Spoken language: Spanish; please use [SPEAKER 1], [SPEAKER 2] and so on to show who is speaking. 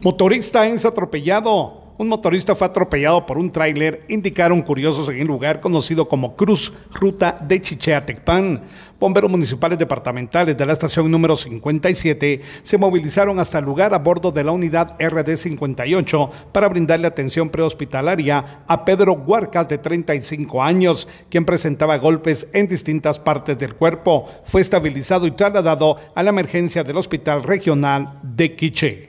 [SPEAKER 1] Motorista es atropellado. Un motorista fue atropellado por un tráiler, indicaron curiosos en el lugar conocido como Cruz Ruta de Chicheatecpan. Bomberos municipales departamentales de la estación número 57 se movilizaron hasta el lugar a bordo de la unidad RD 58 para brindarle atención prehospitalaria a Pedro Huarcas de 35 años, quien presentaba golpes en distintas partes del cuerpo. Fue estabilizado y trasladado a la emergencia del Hospital Regional de Quiché.